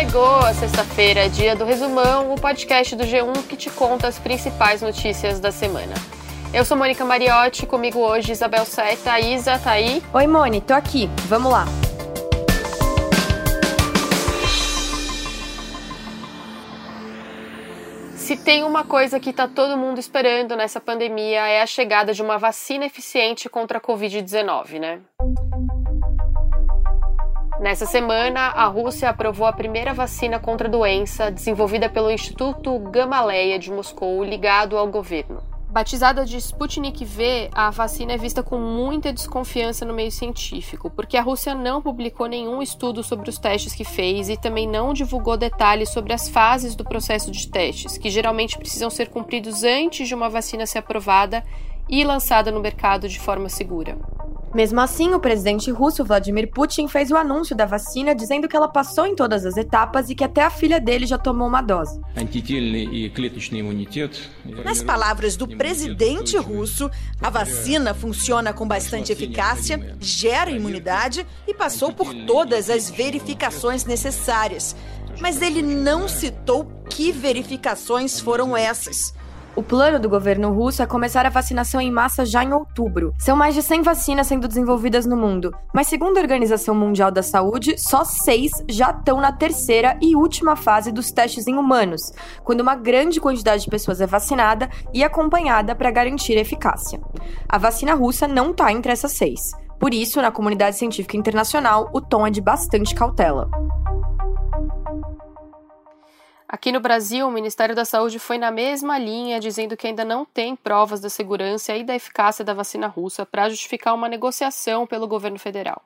Chegou a sexta-feira, dia do Resumão, o podcast do G1 que te conta as principais notícias da semana. Eu sou Mônica Mariotti, comigo hoje Isabel Seta, Isa, tá aí? Oi, Moni, tô aqui. Vamos lá. Se tem uma coisa que está todo mundo esperando nessa pandemia é a chegada de uma vacina eficiente contra a Covid-19, né? Nessa semana, a Rússia aprovou a primeira vacina contra a doença desenvolvida pelo Instituto Gamaleya de Moscou, ligado ao governo. Batizada de Sputnik V, a vacina é vista com muita desconfiança no meio científico, porque a Rússia não publicou nenhum estudo sobre os testes que fez e também não divulgou detalhes sobre as fases do processo de testes, que geralmente precisam ser cumpridos antes de uma vacina ser aprovada e lançada no mercado de forma segura. Mesmo assim, o presidente russo Vladimir Putin fez o anúncio da vacina dizendo que ela passou em todas as etapas e que até a filha dele já tomou uma dose. Nas palavras do presidente russo, a vacina funciona com bastante eficácia, gera imunidade e passou por todas as verificações necessárias. Mas ele não citou que verificações foram essas. O plano do governo russo é começar a vacinação em massa já em outubro. São mais de 100 vacinas sendo desenvolvidas no mundo, mas segundo a Organização Mundial da Saúde, só seis já estão na terceira e última fase dos testes em humanos, quando uma grande quantidade de pessoas é vacinada e acompanhada para garantir eficácia. A vacina russa não está entre essas seis. Por isso, na comunidade científica internacional, o tom é de bastante cautela. Aqui no Brasil, o Ministério da Saúde foi na mesma linha, dizendo que ainda não tem provas da segurança e da eficácia da vacina russa para justificar uma negociação pelo governo federal.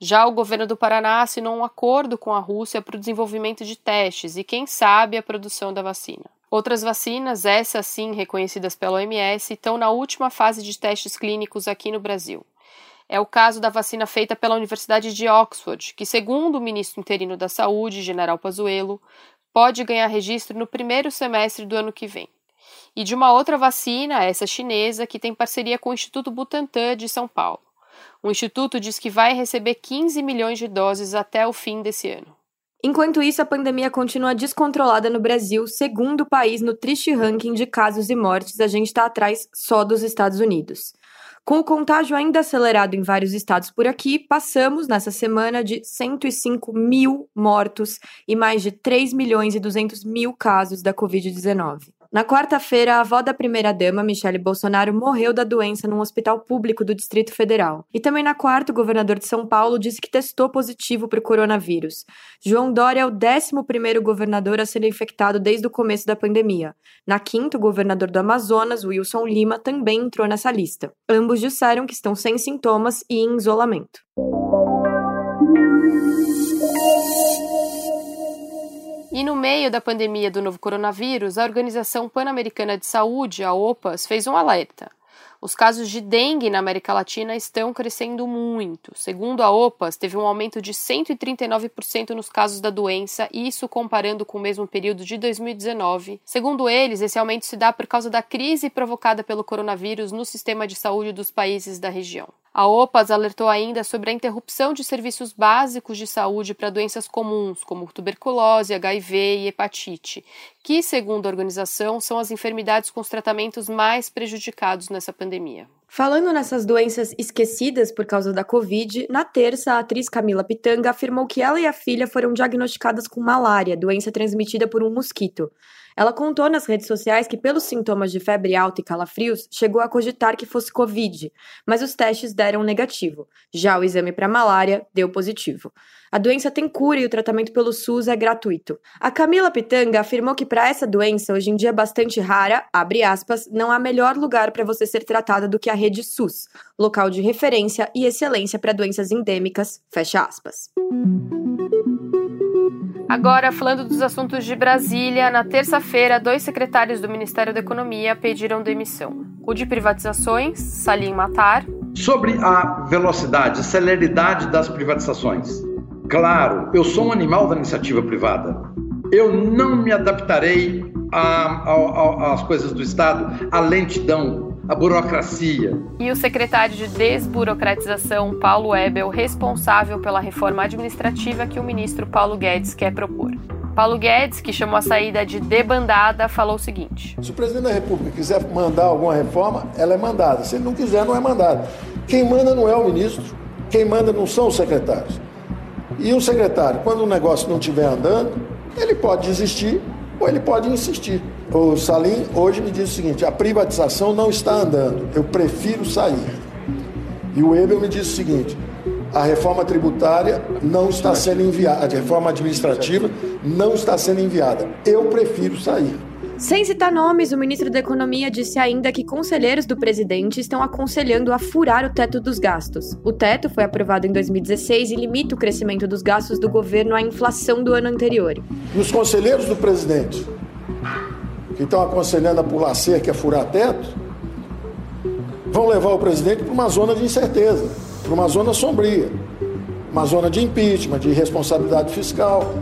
Já o governo do Paraná assinou um acordo com a Rússia para o desenvolvimento de testes e, quem sabe, a produção da vacina. Outras vacinas, essas sim reconhecidas pela OMS, estão na última fase de testes clínicos aqui no Brasil. É o caso da vacina feita pela Universidade de Oxford, que, segundo o ministro interino da Saúde, General Pazuello, pode ganhar registro no primeiro semestre do ano que vem. E de uma outra vacina, essa chinesa, que tem parceria com o Instituto Butantan de São Paulo. O instituto diz que vai receber 15 milhões de doses até o fim desse ano. Enquanto isso, a pandemia continua descontrolada no Brasil, segundo o país no triste ranking de casos e mortes, a gente está atrás só dos Estados Unidos. Com o contágio ainda acelerado em vários estados por aqui, passamos nessa semana de 105 mil mortos e mais de 3 milhões e 200 mil casos da Covid-19. Na quarta-feira, a avó da primeira-dama, Michele Bolsonaro, morreu da doença num hospital público do Distrito Federal. E também na quarta, o governador de São Paulo disse que testou positivo para o coronavírus. João Dória é o 11 governador a ser infectado desde o começo da pandemia. Na quinta, o governador do Amazonas, Wilson Lima, também entrou nessa lista. Ambos disseram que estão sem sintomas e em isolamento. E no meio da pandemia do novo coronavírus, a Organização Pan-Americana de Saúde, a OPAS, fez um alerta. Os casos de dengue na América Latina estão crescendo muito. Segundo a OPAS, teve um aumento de 139% nos casos da doença, isso comparando com o mesmo período de 2019. Segundo eles, esse aumento se dá por causa da crise provocada pelo coronavírus no sistema de saúde dos países da região. A OPAS alertou ainda sobre a interrupção de serviços básicos de saúde para doenças comuns, como tuberculose, HIV e hepatite, que, segundo a organização, são as enfermidades com os tratamentos mais prejudicados nessa pandemia. Falando nessas doenças esquecidas por causa da Covid, na terça, a atriz Camila Pitanga afirmou que ela e a filha foram diagnosticadas com malária, doença transmitida por um mosquito. Ela contou nas redes sociais que, pelos sintomas de febre alta e calafrios, chegou a cogitar que fosse Covid, mas os testes deram negativo. Já o exame para malária deu positivo. A doença tem cura e o tratamento pelo SUS é gratuito. A Camila Pitanga afirmou que para essa doença, hoje em dia bastante rara, abre aspas, não há melhor lugar para você ser tratada do que a rede SUS, local de referência e excelência para doenças endêmicas, fecha aspas. Agora, falando dos assuntos de Brasília, na terça-feira, dois secretários do Ministério da Economia pediram demissão. O de privatizações, Salim Matar. Sobre a velocidade, celeridade das privatizações. Claro, eu sou um animal da iniciativa privada. Eu não me adaptarei às coisas do Estado, à lentidão. A burocracia. E o secretário de Desburocratização, Paulo Ebel, responsável pela reforma administrativa que o ministro Paulo Guedes quer propor. Paulo Guedes, que chamou a saída de debandada, falou o seguinte: Se o presidente da República quiser mandar alguma reforma, ela é mandada. Se ele não quiser, não é mandada. Quem manda não é o ministro, quem manda não são os secretários. E o secretário, quando o negócio não estiver andando, ele pode desistir ou ele pode insistir. O Salim hoje me diz o seguinte: a privatização não está andando, eu prefiro sair. E o Ebel me diz o seguinte: a reforma tributária não está sendo enviada, a reforma administrativa não está sendo enviada. Eu prefiro sair. Sem citar nomes, o ministro da Economia disse ainda que conselheiros do presidente estão aconselhando a furar o teto dos gastos. O teto foi aprovado em 2016 e limita o crescimento dos gastos do governo à inflação do ano anterior. Os conselheiros do presidente, que estão aconselhando a pular cerca a furar teto, vão levar o presidente para uma zona de incerteza, para uma zona sombria, uma zona de impeachment, de responsabilidade fiscal.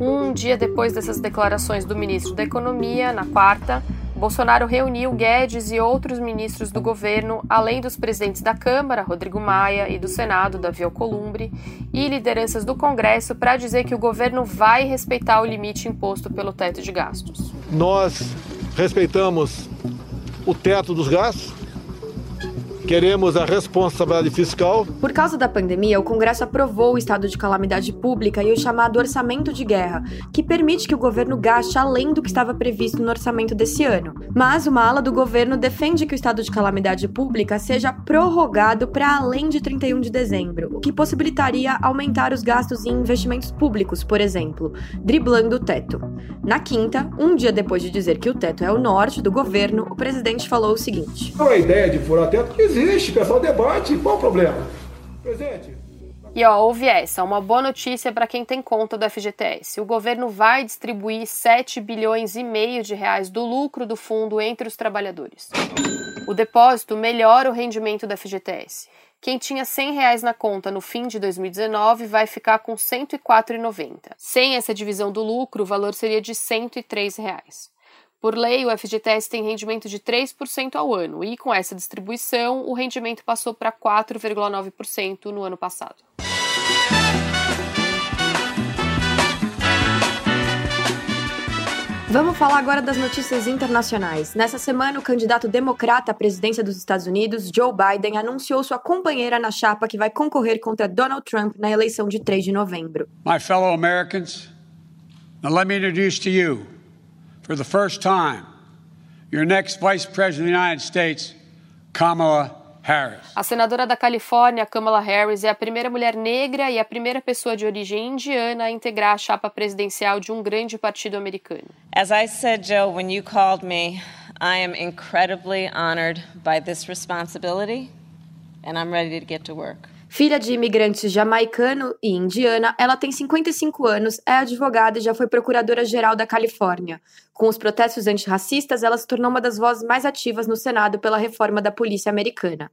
Um dia depois dessas declarações do ministro da Economia, na quarta, Bolsonaro reuniu Guedes e outros ministros do governo, além dos presidentes da Câmara, Rodrigo Maia, e do Senado, Davi Alcolumbre, e lideranças do Congresso para dizer que o governo vai respeitar o limite imposto pelo teto de gastos. Nós respeitamos o teto dos gastos, Queremos a responsabilidade fiscal. Por causa da pandemia, o Congresso aprovou o estado de calamidade pública e o chamado orçamento de guerra, que permite que o governo gaste além do que estava previsto no orçamento desse ano. Mas uma ala do governo defende que o estado de calamidade pública seja prorrogado para além de 31 de dezembro, o que possibilitaria aumentar os gastos em investimentos públicos, por exemplo, driblando o teto. Na quinta, um dia depois de dizer que o teto é o norte do governo, o presidente falou o seguinte: a ideia de furar teto que existe, pessoal debate, qual o problema? Presente. E ó, houve essa, uma boa notícia para quem tem conta do FGTS. O governo vai distribuir 7 bilhões e meio de reais do lucro do fundo entre os trabalhadores. O depósito melhora o rendimento do FGTS. Quem tinha 100 reais na conta no fim de 2019 vai ficar com 104,90. Sem essa divisão do lucro, o valor seria de 103 reais. Por lei, o FGTS tem rendimento de 3% ao ano e, com essa distribuição, o rendimento passou para 4,9% no ano passado. Vamos falar agora das notícias internacionais. Nessa semana, o candidato democrata à presidência dos Estados Unidos, Joe Biden, anunciou sua companheira na chapa que vai concorrer contra Donald Trump na eleição de 3 de novembro. My fellow Americans, now let me introduce to you for the first time, your next Vice President of the United States, Kamala Harris. A senadora da Califórnia, Kamala Harris, é a primeira mulher negra e a primeira pessoa de origem indiana a integrar a chapa presidencial de um grande partido americano. As I said, Joe, when you called me, I am incredibly honored by this responsibility, and I'm ready to get to work. Filha de imigrantes jamaicano e indiana, ela tem 55 anos, é advogada e já foi procuradora-geral da Califórnia. Com os protestos antirracistas, ela se tornou uma das vozes mais ativas no Senado pela reforma da polícia americana.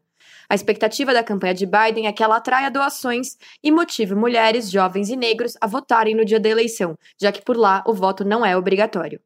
A expectativa da campanha de Biden é que ela atraia doações e motive mulheres, jovens e negros a votarem no dia da eleição, já que por lá o voto não é obrigatório.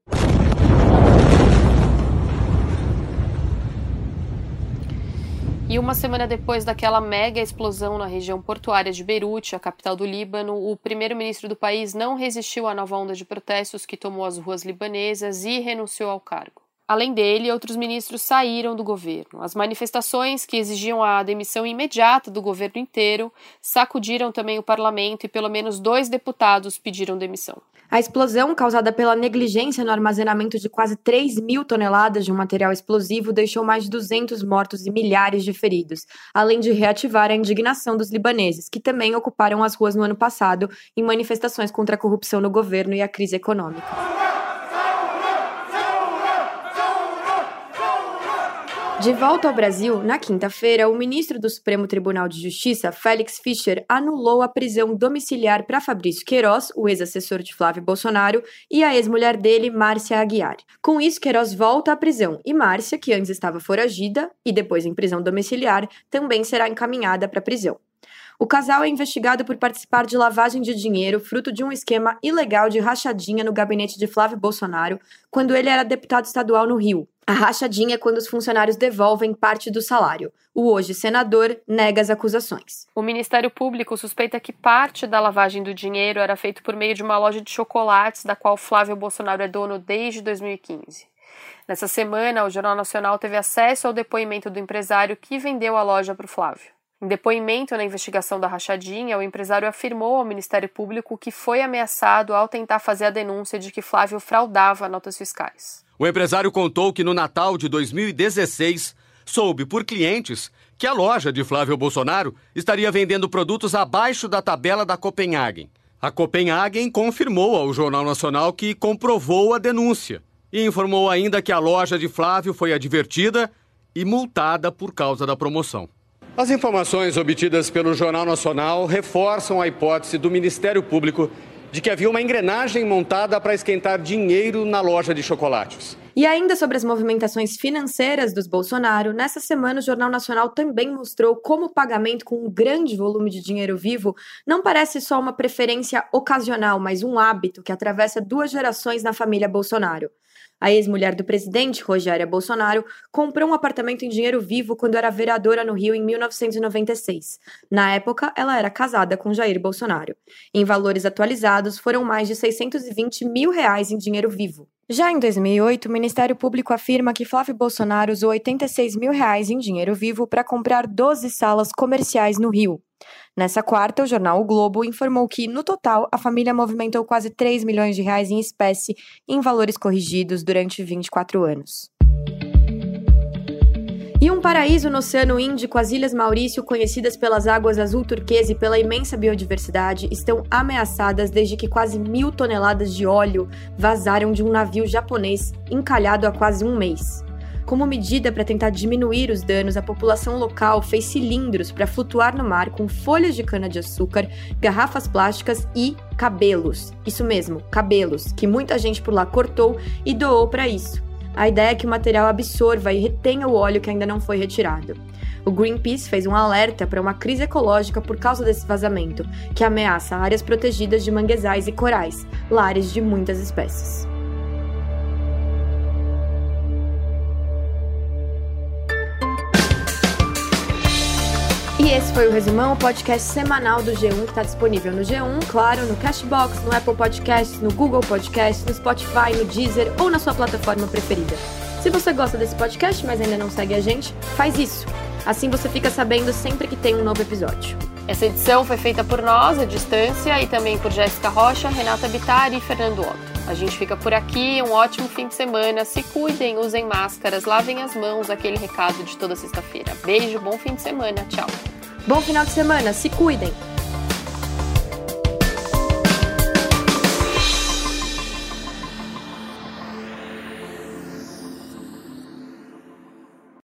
E uma semana depois daquela mega explosão na região portuária de Beirute, a capital do Líbano, o primeiro-ministro do país não resistiu à nova onda de protestos que tomou as ruas libanesas e renunciou ao cargo. Além dele, outros ministros saíram do governo. As manifestações que exigiam a demissão imediata do governo inteiro sacudiram também o parlamento e pelo menos dois deputados pediram demissão. A explosão, causada pela negligência no armazenamento de quase 3 mil toneladas de um material explosivo, deixou mais de 200 mortos e milhares de feridos, além de reativar a indignação dos libaneses, que também ocuparam as ruas no ano passado em manifestações contra a corrupção no governo e a crise econômica. De volta ao Brasil, na quinta-feira, o ministro do Supremo Tribunal de Justiça, Félix Fischer, anulou a prisão domiciliar para Fabrício Queiroz, o ex-assessor de Flávio Bolsonaro, e a ex-mulher dele, Márcia Aguiar. Com isso, Queiroz volta à prisão e Márcia, que antes estava foragida e depois em prisão domiciliar, também será encaminhada para a prisão. O casal é investigado por participar de lavagem de dinheiro fruto de um esquema ilegal de rachadinha no gabinete de Flávio Bolsonaro quando ele era deputado estadual no Rio. A rachadinha é quando os funcionários devolvem parte do salário. O hoje senador nega as acusações. O Ministério Público suspeita que parte da lavagem do dinheiro era feito por meio de uma loja de chocolates da qual Flávio Bolsonaro é dono desde 2015. Nessa semana, o Jornal Nacional teve acesso ao depoimento do empresário que vendeu a loja para o Flávio. Em depoimento na investigação da rachadinha, o empresário afirmou ao Ministério Público que foi ameaçado ao tentar fazer a denúncia de que Flávio fraudava notas fiscais. O empresário contou que no Natal de 2016 soube por clientes que a loja de Flávio Bolsonaro estaria vendendo produtos abaixo da tabela da Copenhagen. A Copenhagen confirmou ao Jornal Nacional que comprovou a denúncia e informou ainda que a loja de Flávio foi advertida e multada por causa da promoção. As informações obtidas pelo Jornal Nacional reforçam a hipótese do Ministério Público de que havia uma engrenagem montada para esquentar dinheiro na loja de chocolates. E ainda sobre as movimentações financeiras dos Bolsonaro, nessa semana o Jornal Nacional também mostrou como o pagamento com um grande volume de dinheiro vivo não parece só uma preferência ocasional, mas um hábito que atravessa duas gerações na família Bolsonaro. A ex-mulher do presidente, Rogéria Bolsonaro, comprou um apartamento em dinheiro vivo quando era vereadora no Rio em 1996. Na época, ela era casada com Jair Bolsonaro. Em valores atualizados, foram mais de 620 mil reais em dinheiro vivo. Já em 2008, o Ministério Público afirma que Flávio Bolsonaro usou 86 mil reais em dinheiro vivo para comprar 12 salas comerciais no Rio. Nessa quarta, o jornal O Globo informou que, no total, a família movimentou quase 3 milhões de reais em espécie em valores corrigidos durante 24 anos. E um paraíso no Oceano Índico, as Ilhas Maurício, conhecidas pelas águas azul turquesa e pela imensa biodiversidade, estão ameaçadas desde que quase mil toneladas de óleo vazaram de um navio japonês encalhado há quase um mês. Como medida para tentar diminuir os danos, a população local fez cilindros para flutuar no mar com folhas de cana-de-açúcar, garrafas plásticas e cabelos. Isso mesmo, cabelos, que muita gente por lá cortou e doou para isso. A ideia é que o material absorva e retenha o óleo que ainda não foi retirado. O Greenpeace fez um alerta para uma crise ecológica por causa desse vazamento, que ameaça áreas protegidas de manguezais e corais, lares de muitas espécies. E esse foi o Resumão, o podcast semanal do G1 que está disponível no G1, claro, no Cashbox, no Apple Podcasts, no Google Podcasts, no Spotify, no Deezer ou na sua plataforma preferida. Se você gosta desse podcast, mas ainda não segue a gente, faz isso. Assim você fica sabendo sempre que tem um novo episódio. Essa edição foi feita por nós, à distância, e também por Jéssica Rocha, Renata Bittar e Fernando Otto. A gente fica por aqui, um ótimo fim de semana. Se cuidem, usem máscaras, lavem as mãos, aquele recado de toda sexta-feira. Beijo, bom fim de semana, tchau. Bom final de semana, se cuidem!